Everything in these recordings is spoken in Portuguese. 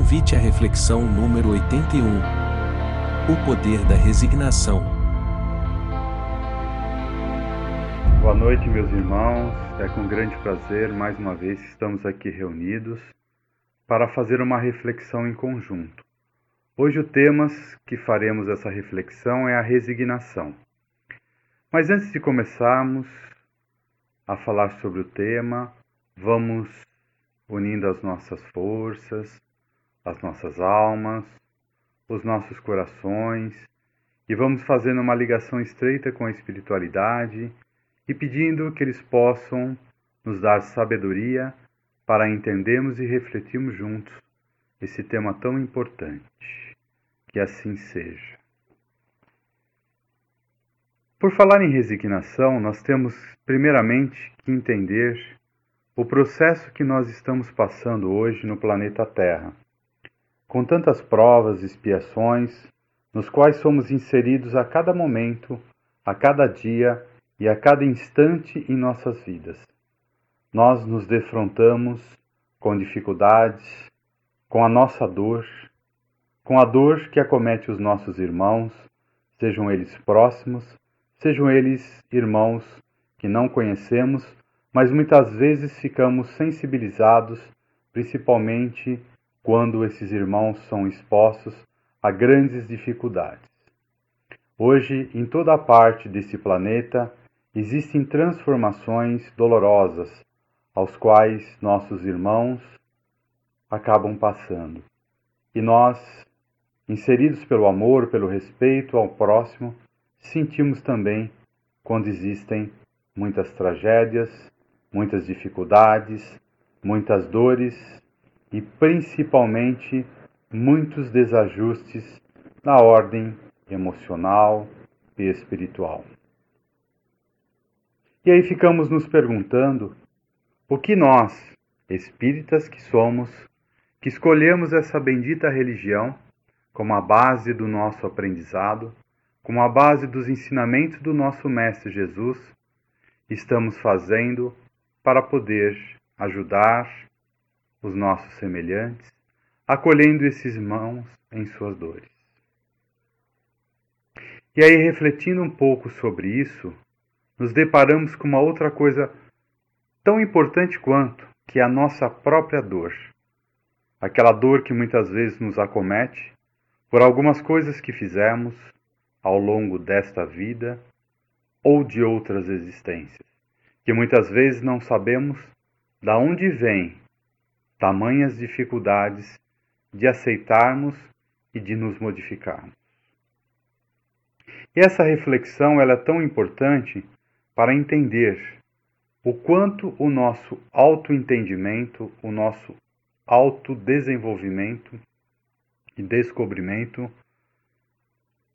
Convite à reflexão número 81. O poder da resignação. Boa noite, meus irmãos. É com grande prazer, mais uma vez, estamos aqui reunidos para fazer uma reflexão em conjunto. Hoje, o tema que faremos essa reflexão é a resignação. Mas antes de começarmos a falar sobre o tema, vamos unindo as nossas forças, as nossas almas, os nossos corações e vamos fazendo uma ligação estreita com a espiritualidade e pedindo que eles possam nos dar sabedoria para entendermos e refletirmos juntos esse tema tão importante. Que assim seja. Por falar em resignação, nós temos primeiramente que entender o processo que nós estamos passando hoje no planeta Terra, com tantas provas e expiações, nos quais somos inseridos a cada momento, a cada dia e a cada instante em nossas vidas. Nós nos defrontamos com dificuldades, com a nossa dor, com a dor que acomete os nossos irmãos, sejam eles próximos, sejam eles irmãos que não conhecemos mas muitas vezes ficamos sensibilizados, principalmente quando esses irmãos são expostos a grandes dificuldades. Hoje, em toda parte desse planeta, existem transformações dolorosas aos quais nossos irmãos acabam passando. E nós, inseridos pelo amor, pelo respeito ao próximo, sentimos também quando existem muitas tragédias, muitas dificuldades, muitas dores e principalmente muitos desajustes na ordem emocional e espiritual. E aí ficamos nos perguntando o que nós, espíritas que somos, que escolhemos essa bendita religião como a base do nosso aprendizado, como a base dos ensinamentos do nosso Mestre Jesus, estamos fazendo para poder ajudar os nossos semelhantes, acolhendo esses irmãos em suas dores. E aí, refletindo um pouco sobre isso, nos deparamos com uma outra coisa tão importante quanto, que é a nossa própria dor. Aquela dor que muitas vezes nos acomete por algumas coisas que fizemos ao longo desta vida ou de outras existências que muitas vezes não sabemos da onde vêm tamanhas dificuldades de aceitarmos e de nos modificarmos. E essa reflexão ela é tão importante para entender o quanto o nosso autoentendimento, o nosso autodesenvolvimento e descobrimento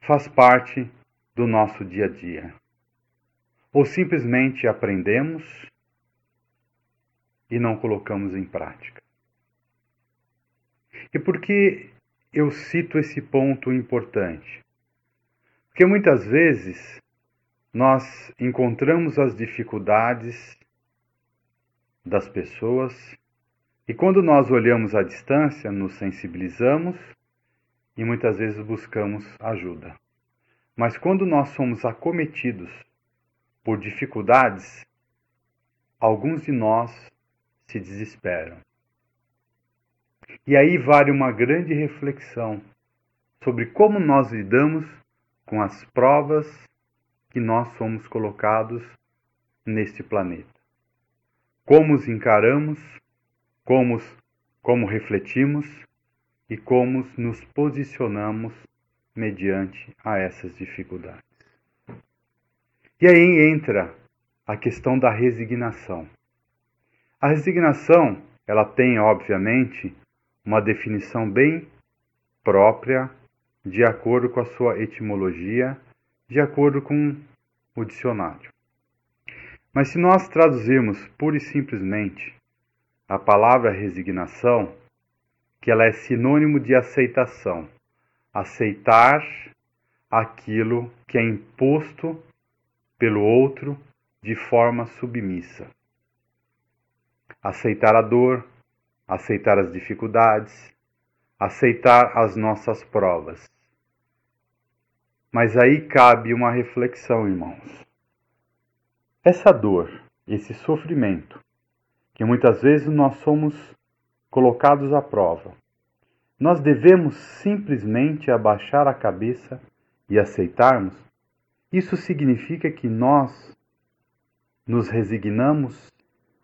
faz parte do nosso dia a dia ou simplesmente aprendemos e não colocamos em prática. E por que eu cito esse ponto importante? Porque muitas vezes nós encontramos as dificuldades das pessoas e quando nós olhamos à distância, nos sensibilizamos e muitas vezes buscamos ajuda. Mas quando nós somos acometidos por dificuldades, alguns de nós se desesperam. E aí vale uma grande reflexão sobre como nós lidamos com as provas que nós somos colocados neste planeta. Como os encaramos, como, como refletimos e como nos posicionamos mediante a essas dificuldades. E aí entra a questão da resignação. A resignação, ela tem, obviamente, uma definição bem própria, de acordo com a sua etimologia, de acordo com o dicionário. Mas se nós traduzirmos pura e simplesmente a palavra resignação, que ela é sinônimo de aceitação, aceitar aquilo que é imposto pelo outro de forma submissa. Aceitar a dor, aceitar as dificuldades, aceitar as nossas provas. Mas aí cabe uma reflexão, irmãos. Essa dor, esse sofrimento, que muitas vezes nós somos colocados à prova, nós devemos simplesmente abaixar a cabeça e aceitarmos? Isso significa que nós nos resignamos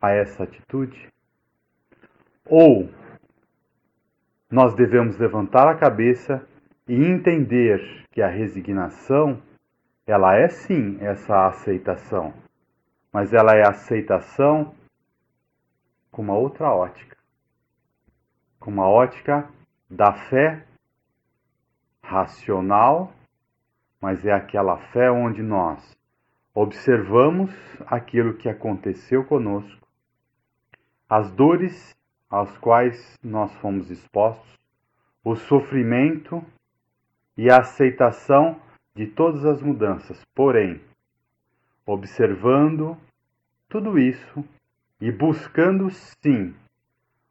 a essa atitude? Ou nós devemos levantar a cabeça e entender que a resignação, ela é sim essa aceitação, mas ela é aceitação com uma outra ótica, com uma ótica da fé racional, mas é aquela fé onde nós observamos aquilo que aconteceu conosco, as dores às quais nós fomos expostos, o sofrimento e a aceitação de todas as mudanças. Porém, observando tudo isso e buscando sim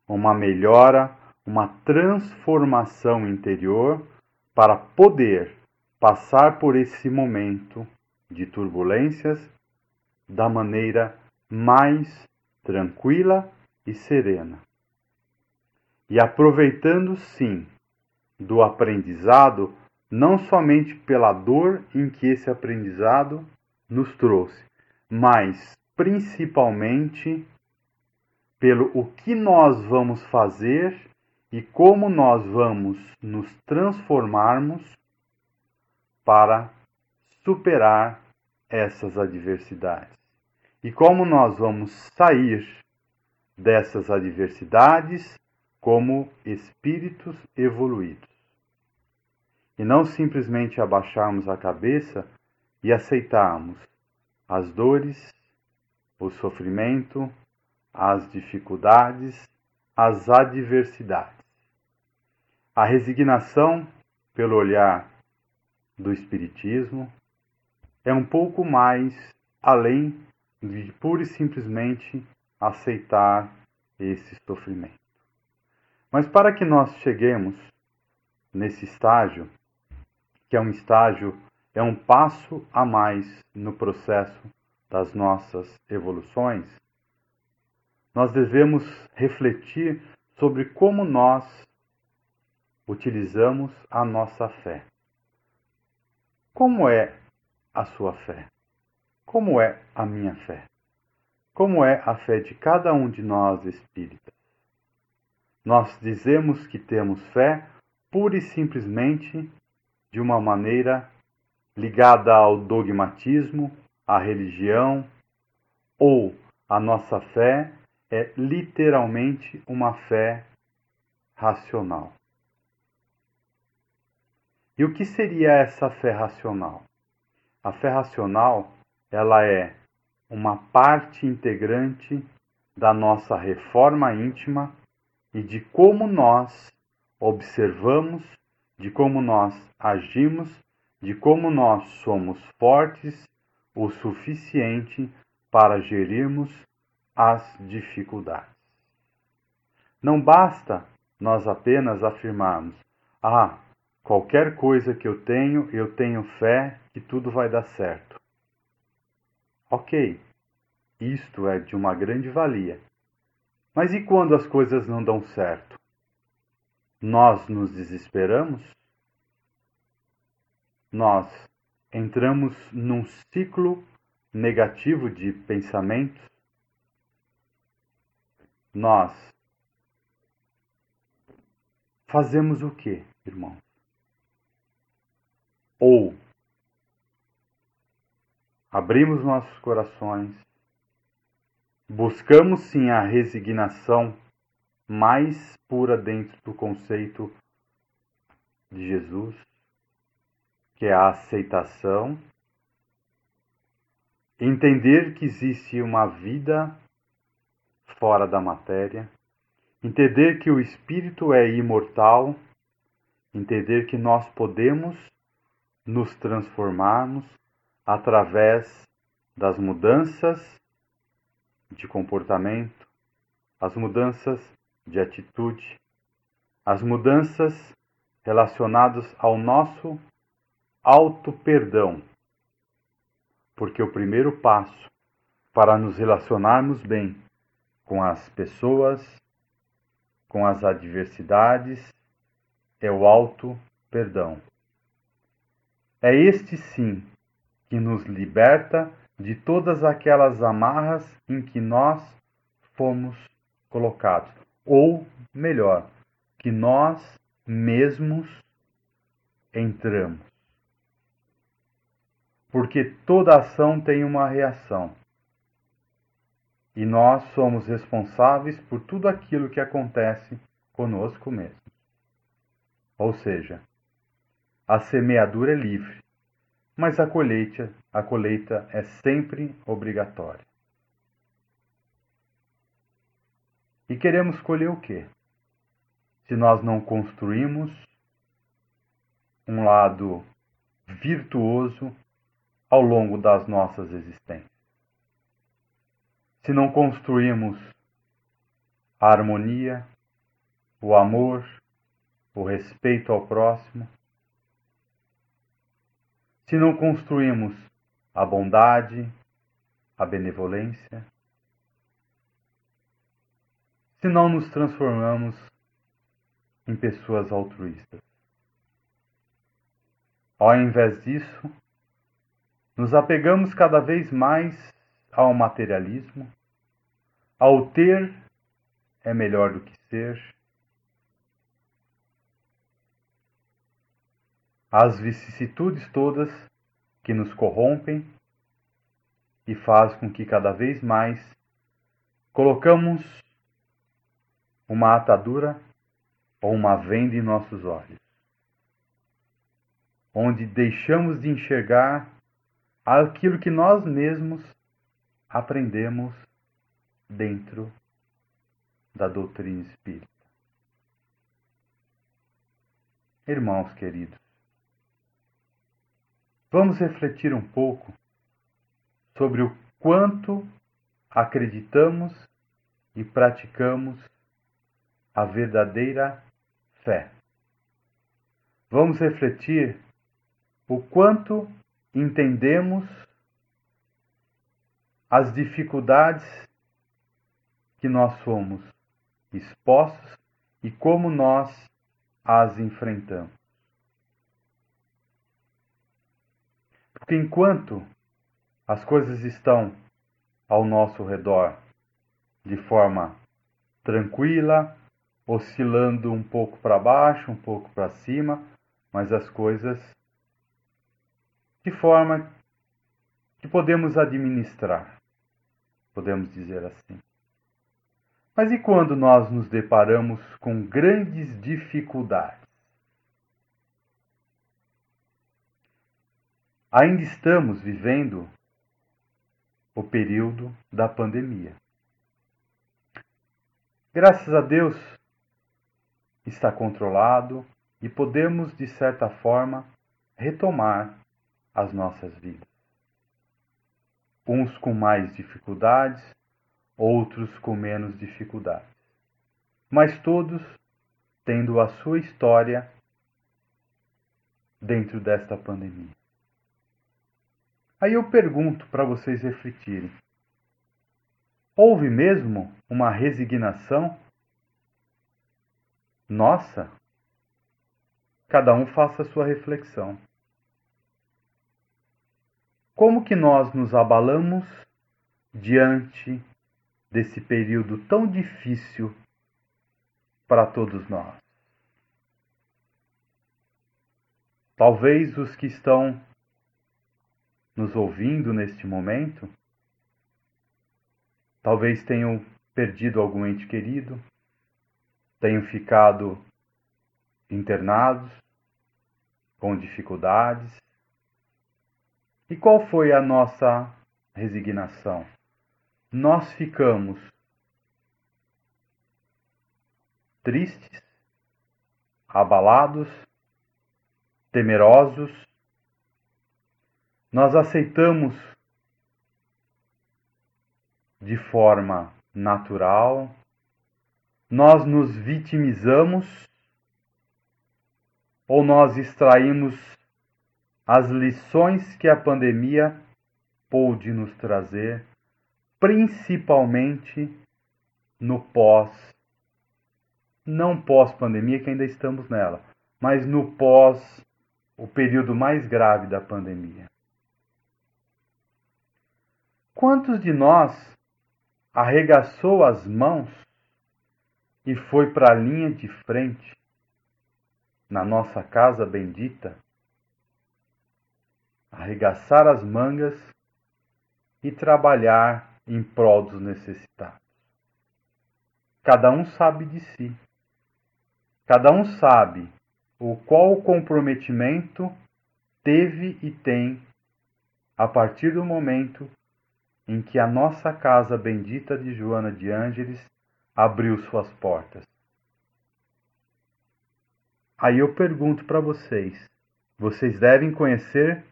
uma melhora, uma transformação interior para poder passar por esse momento de turbulências da maneira mais tranquila e serena. E aproveitando sim do aprendizado não somente pela dor em que esse aprendizado nos trouxe, mas principalmente pelo o que nós vamos fazer e como nós vamos nos transformarmos para superar essas adversidades. E como nós vamos sair dessas adversidades como espíritos evoluídos e não simplesmente abaixarmos a cabeça e aceitarmos as dores, o sofrimento, as dificuldades, as adversidades. A resignação, pelo olhar do Espiritismo, é um pouco mais além de pura e simplesmente aceitar esse sofrimento. Mas para que nós cheguemos nesse estágio, que é um estágio, é um passo a mais no processo das nossas evoluções, nós devemos refletir sobre como nós utilizamos a nossa fé. Como é a sua fé? Como é a minha fé? Como é a fé de cada um de nós espíritas? Nós dizemos que temos fé pura e simplesmente de uma maneira ligada ao dogmatismo, à religião, ou a nossa fé é literalmente uma fé racional. E o que seria essa fé racional? A fé racional, ela é uma parte integrante da nossa reforma íntima e de como nós observamos de como nós agimos, de como nós somos fortes o suficiente para gerirmos as dificuldades. Não basta nós apenas afirmarmos: ah, qualquer coisa que eu tenho, eu tenho fé que tudo vai dar certo. Ok, isto é de uma grande valia. Mas e quando as coisas não dão certo? nós nos desesperamos, nós entramos num ciclo negativo de pensamentos, nós fazemos o que, irmãos? Ou abrimos nossos corações, buscamos sim a resignação mais pura dentro do conceito de Jesus, que é a aceitação, entender que existe uma vida fora da matéria, entender que o espírito é imortal, entender que nós podemos nos transformarmos através das mudanças de comportamento, as mudanças de atitude, as mudanças relacionadas ao nosso auto-perdão. Porque o primeiro passo para nos relacionarmos bem com as pessoas, com as adversidades, é o auto-perdão. É este sim que nos liberta de todas aquelas amarras em que nós fomos colocados, ou melhor, que nós mesmos entramos. Porque toda ação tem uma reação. E nós somos responsáveis por tudo aquilo que acontece conosco mesmo. Ou seja, a semeadura é livre, mas a colheita, a colheita é sempre obrigatória. E queremos colher o quê? Se nós não construímos um lado virtuoso ao longo das nossas existências. Se não construímos a harmonia, o amor, o respeito ao próximo, se não construímos a bondade, a benevolência, se não nos transformamos em pessoas altruístas. Ao invés disso, nos apegamos cada vez mais ao materialismo, ao ter é melhor do que ser, às vicissitudes todas que nos corrompem e faz com que cada vez mais colocamos uma atadura ou uma venda em nossos olhos, onde deixamos de enxergar aquilo que nós mesmos aprendemos dentro da doutrina espírita. Irmãos queridos, Vamos refletir um pouco sobre o quanto acreditamos e praticamos a verdadeira fé. Vamos refletir o quanto entendemos as dificuldades que nós somos expostos e como nós as enfrentamos. Porque enquanto as coisas estão ao nosso redor de forma tranquila, oscilando um pouco para baixo, um pouco para cima, mas as coisas de forma que podemos administrar, podemos dizer assim. Mas e quando nós nos deparamos com grandes dificuldades? Ainda estamos vivendo o período da pandemia. Graças a Deus está controlado e podemos, de certa forma, retomar as nossas vidas. Uns com mais dificuldades, outros com menos dificuldades, mas todos tendo a sua história dentro desta pandemia. Aí eu pergunto para vocês refletirem: houve mesmo uma resignação? Nossa! Cada um faça a sua reflexão. Como que nós nos abalamos diante desse período tão difícil para todos nós? Talvez os que estão nos ouvindo neste momento, talvez tenham perdido algum ente querido, tenham ficado internados com dificuldades. E qual foi a nossa resignação? Nós ficamos tristes, abalados, temerosos, nós aceitamos de forma natural, nós nos vitimizamos ou nós extraímos as lições que a pandemia pôde nos trazer, principalmente no pós, não pós-pandemia, que ainda estamos nela, mas no pós, o período mais grave da pandemia. Quantos de nós arregaçou as mãos e foi para a linha de frente na nossa casa bendita, arregaçar as mangas e trabalhar em prol dos necessitados. Cada um sabe de si. Cada um sabe o qual comprometimento teve e tem a partir do momento em que a nossa casa bendita de Joana de Ângeles abriu suas portas. Aí eu pergunto para vocês: vocês devem conhecer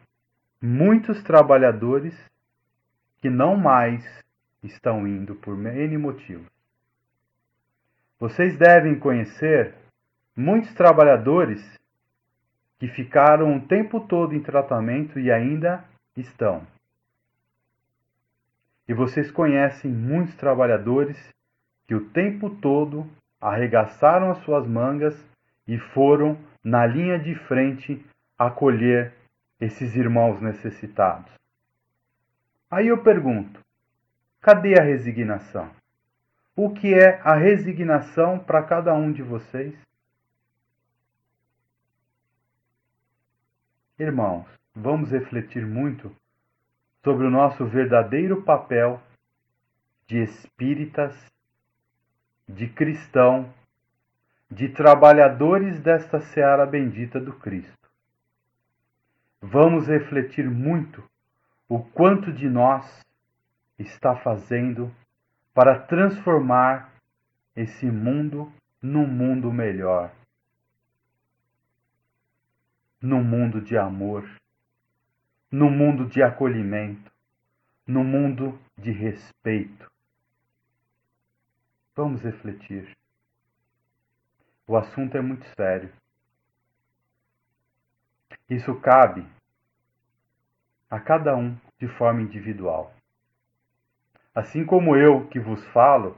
muitos trabalhadores que não mais estão indo por N motivos. Vocês devem conhecer muitos trabalhadores que ficaram o tempo todo em tratamento e ainda estão. E vocês conhecem muitos trabalhadores que o tempo todo arregaçaram as suas mangas e foram na linha de frente acolher esses irmãos necessitados. Aí eu pergunto: cadê a resignação? O que é a resignação para cada um de vocês? Irmãos, vamos refletir muito sobre o nosso verdadeiro papel de espíritas de cristão, de trabalhadores desta seara bendita do Cristo. Vamos refletir muito o quanto de nós está fazendo para transformar esse mundo num mundo melhor, num mundo de amor, num mundo de acolhimento, num mundo de respeito, Vamos refletir. O assunto é muito sério. Isso cabe a cada um de forma individual. Assim como eu que vos falo,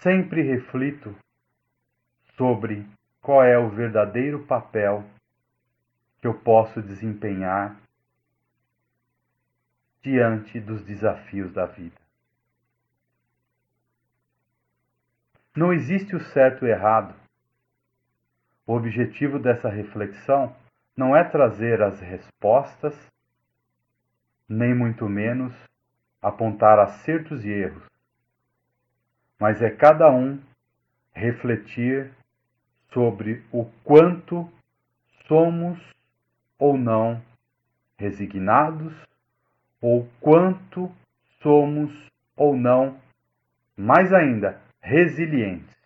sempre reflito sobre qual é o verdadeiro papel que eu posso desempenhar diante dos desafios da vida. Não existe o certo e o errado. O objetivo dessa reflexão não é trazer as respostas, nem muito menos apontar acertos e erros, mas é cada um refletir sobre o quanto somos ou não resignados, ou quanto somos ou não, mais ainda, resilientes.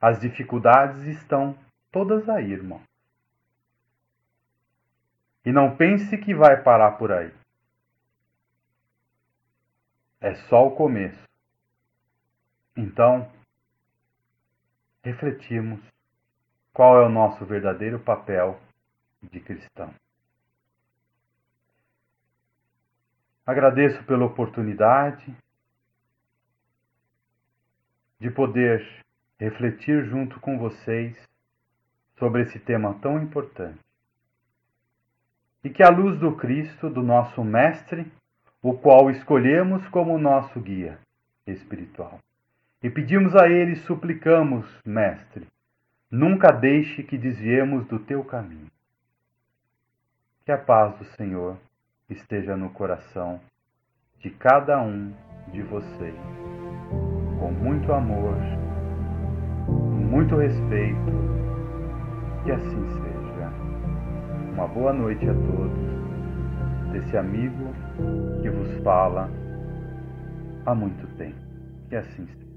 As dificuldades estão todas aí, irmão. E não pense que vai parar por aí. É só o começo. Então, refletimos qual é o nosso verdadeiro papel de cristão. Agradeço pela oportunidade de poder refletir junto com vocês sobre esse tema tão importante. E que a luz do Cristo, do nosso Mestre, o qual escolhemos como nosso guia espiritual, e pedimos a Ele, suplicamos, Mestre, nunca deixe que desviemos do teu caminho. Que a paz do Senhor esteja no coração de cada um de vocês, com muito amor, muito respeito, que assim seja. Uma boa noite a todos, desse amigo que vos fala há muito tempo. Que assim seja.